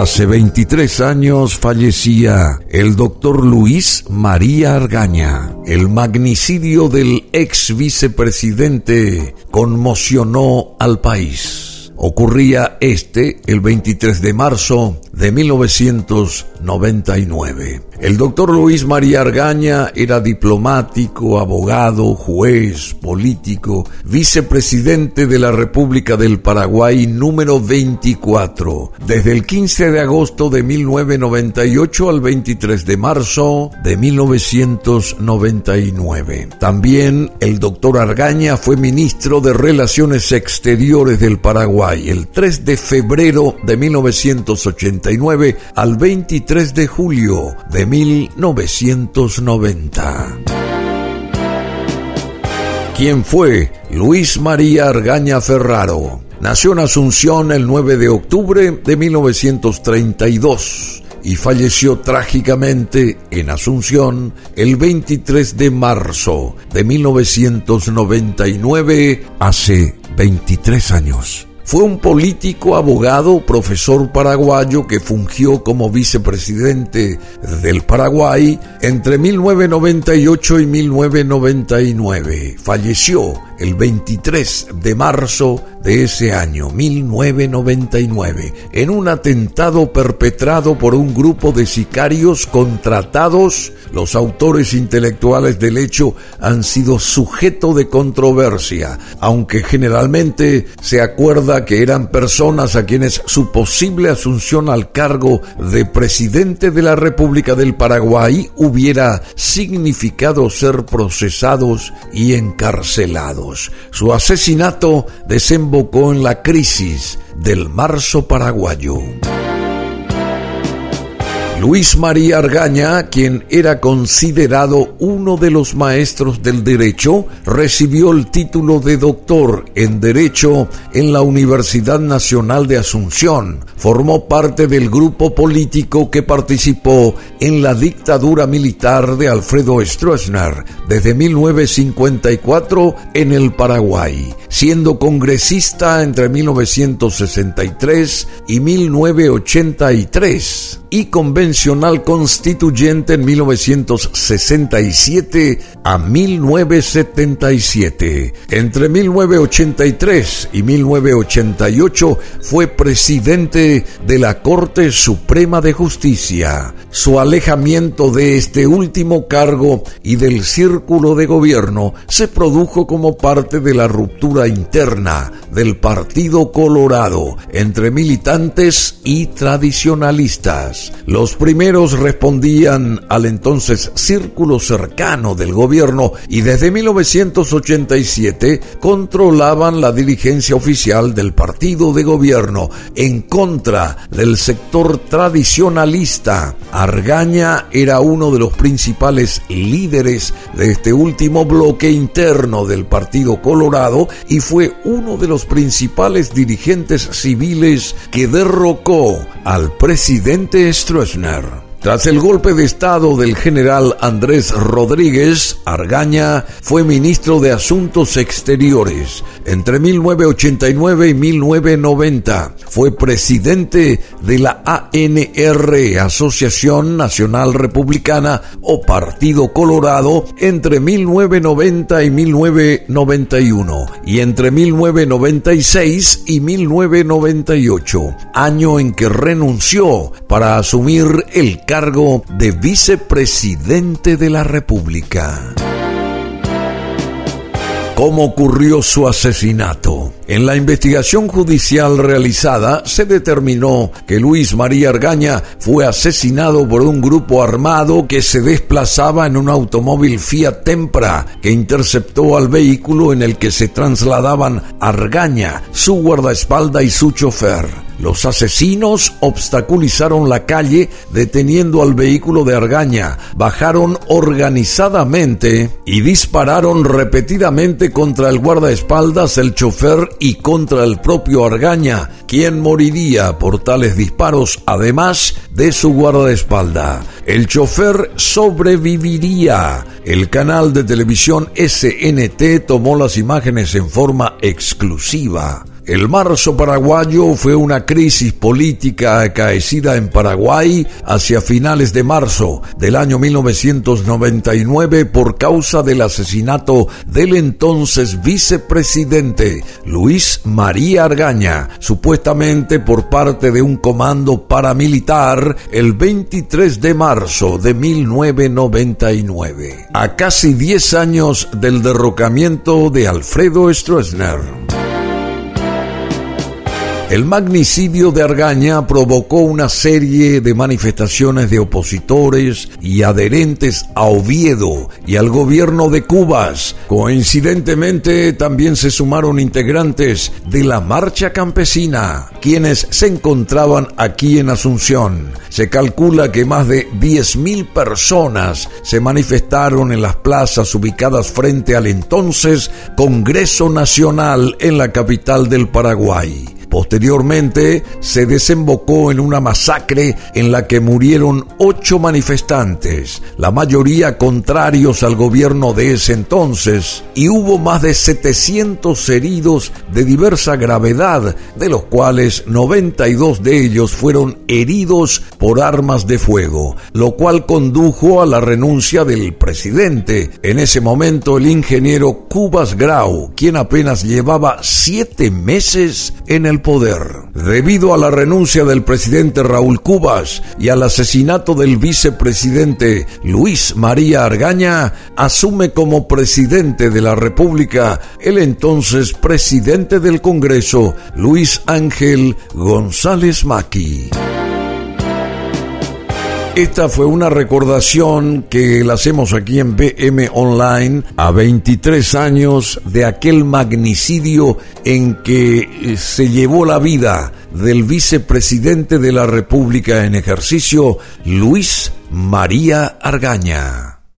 Hace 23 años fallecía el doctor Luis María Argaña. El magnicidio del ex vicepresidente conmocionó al país. Ocurría este el 23 de marzo de 1999. El doctor Luis María Argaña era diplomático, abogado, juez, político, vicepresidente de la República del Paraguay número 24, desde el 15 de agosto de 1998 al 23 de marzo de 1999. También el doctor Argaña fue ministro de Relaciones Exteriores del Paraguay el 3 de febrero de 1989 al 23 de julio de 1990. ¿Quién fue Luis María Argaña Ferraro? Nació en Asunción el 9 de octubre de 1932 y falleció trágicamente en Asunción el 23 de marzo de 1999, hace 23 años. Fue un político, abogado, profesor paraguayo que fungió como vicepresidente del Paraguay entre 1998 y 1999. Falleció el 23 de marzo de ese año, 1999, en un atentado perpetrado por un grupo de sicarios contratados. Los autores intelectuales del hecho han sido sujeto de controversia, aunque generalmente se acuerda que eran personas a quienes su posible asunción al cargo de presidente de la República del Paraguay hubiera significado ser procesados y encarcelados. Su asesinato desembocó en la crisis del marzo paraguayo. Luis María Argaña, quien era considerado uno de los maestros del derecho, recibió el título de doctor en Derecho en la Universidad Nacional de Asunción. Formó parte del grupo político que participó en la dictadura militar de Alfredo Stroessner desde 1954 en el Paraguay, siendo congresista entre 1963 y 1983 y constituyente en 1967 a 1977. Entre 1983 y 1988 fue presidente de la Corte Suprema de Justicia. Su alejamiento de este último cargo y del círculo de gobierno se produjo como parte de la ruptura interna del Partido Colorado entre militantes y tradicionalistas. Los primeros respondían al entonces círculo cercano del gobierno y desde 1987 controlaban la dirigencia oficial del partido de gobierno en contra del sector tradicionalista. Argaña era uno de los principales líderes de este último bloque interno del Partido Colorado y fue uno de los principales dirigentes civiles que derrocó al presidente Stroessner. Tras el golpe de Estado del general Andrés Rodríguez, Argaña fue ministro de Asuntos Exteriores. Entre 1989 y 1990 fue presidente de la ANR, Asociación Nacional Republicana o Partido Colorado, entre 1990 y 1991 y entre 1996 y 1998, año en que renunció para asumir el cargo de vicepresidente de la República. ¿Cómo ocurrió su asesinato? En la investigación judicial realizada se determinó que Luis María Argaña fue asesinado por un grupo armado que se desplazaba en un automóvil Fiat Tempra que interceptó al vehículo en el que se trasladaban Argaña, su guardaespaldas y su chofer. Los asesinos obstaculizaron la calle deteniendo al vehículo de Argaña, bajaron organizadamente y dispararon repetidamente contra el guardaespaldas, el chofer y contra el propio Argaña, quien moriría por tales disparos además de su guardaespaldas. El chofer sobreviviría. El canal de televisión SNT tomó las imágenes en forma exclusiva. El marzo paraguayo fue una crisis política acaecida en Paraguay hacia finales de marzo del año 1999 por causa del asesinato del entonces vicepresidente Luis María Argaña, supuestamente por parte de un comando paramilitar el 23 de marzo de 1999, a casi 10 años del derrocamiento de Alfredo Stroessner. El magnicidio de Argaña provocó una serie de manifestaciones de opositores y adherentes a Oviedo y al gobierno de Cubas. Coincidentemente también se sumaron integrantes de la Marcha Campesina, quienes se encontraban aquí en Asunción. Se calcula que más de 10.000 personas se manifestaron en las plazas ubicadas frente al entonces Congreso Nacional en la capital del Paraguay. Posteriormente se desembocó en una masacre en la que murieron ocho manifestantes, la mayoría contrarios al gobierno de ese entonces, y hubo más de 700 heridos de diversa gravedad, de los cuales 92 de ellos fueron heridos por armas de fuego, lo cual condujo a la renuncia del presidente, en ese momento el ingeniero Cubas Grau, quien apenas llevaba siete meses en el poder. Debido a la renuncia del presidente Raúl Cubas y al asesinato del vicepresidente Luis María Argaña, asume como presidente de la República el entonces presidente del Congreso, Luis Ángel González Maki. Esta fue una recordación que la hacemos aquí en BM Online a 23 años de aquel magnicidio en que eh, se llevó la vida del vicepresidente de la República en ejercicio, Luis María Argaña.